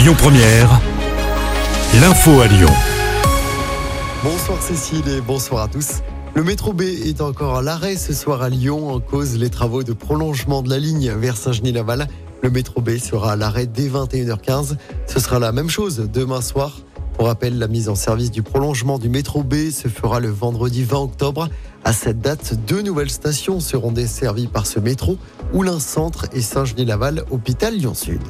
Lyon Première, l'info à Lyon. Bonsoir Cécile et bonsoir à tous. Le métro B est encore à l'arrêt ce soir à Lyon en cause les travaux de prolongement de la ligne vers Saint-Genis-Laval. Le métro B sera à l'arrêt dès 21h15. Ce sera la même chose demain soir. Pour rappel, la mise en service du prolongement du métro B se fera le vendredi 20 octobre. À cette date, deux nouvelles stations seront desservies par ce métro, Oulin Centre et Saint-Genis-Laval, hôpital Lyon-Sud.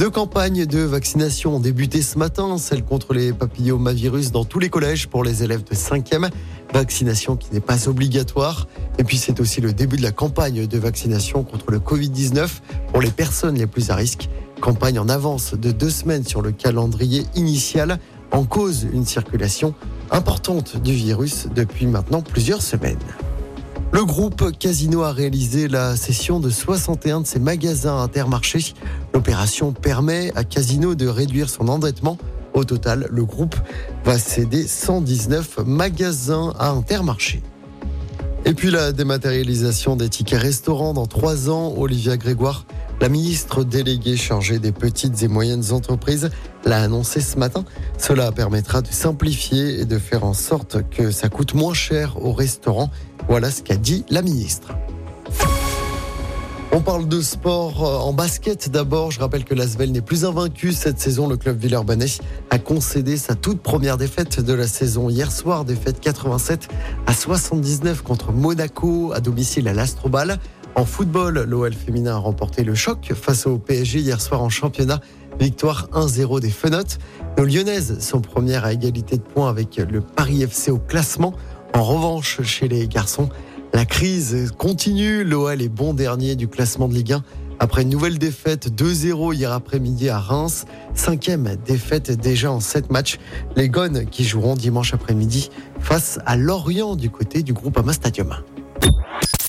Deux campagnes de vaccination ont débuté ce matin, celle contre les papillomavirus dans tous les collèges pour les élèves de 5e, vaccination qui n'est pas obligatoire. Et puis c'est aussi le début de la campagne de vaccination contre le Covid-19 pour les personnes les plus à risque. Campagne en avance de deux semaines sur le calendrier initial, en cause une circulation importante du virus depuis maintenant plusieurs semaines. Le groupe Casino a réalisé la cession de 61 de ses magasins Intermarché. L'opération permet à Casino de réduire son endettement. Au total, le groupe va céder 119 magasins à Intermarché. Et puis la dématérialisation des tickets restaurants dans trois ans, Olivia Grégoire, la ministre déléguée chargée des petites et moyennes entreprises, l'a annoncé ce matin. Cela permettra de simplifier et de faire en sorte que ça coûte moins cher aux restaurants voilà ce qu'a dit la ministre. On parle de sport euh, en basket d'abord. Je rappelle que l'Asvel n'est plus invaincu cette saison. Le club Villeurbanais a concédé sa toute première défaite de la saison hier soir, défaite 87 à 79 contre Monaco à domicile à l'Astrobal. En football, l'OL féminin a remporté le choc face au PSG hier soir en championnat. Victoire 1-0 des Fenotes. Nos Lyonnaises sont premières à égalité de points avec le Paris FC au classement. En revanche, chez les garçons, la crise continue. L'OL est bon dernier du classement de Ligue 1 après une nouvelle défaite 2-0 hier après-midi à Reims. Cinquième défaite déjà en sept matchs. Les Gones qui joueront dimanche après-midi face à Lorient du côté du groupe Ama Stadium.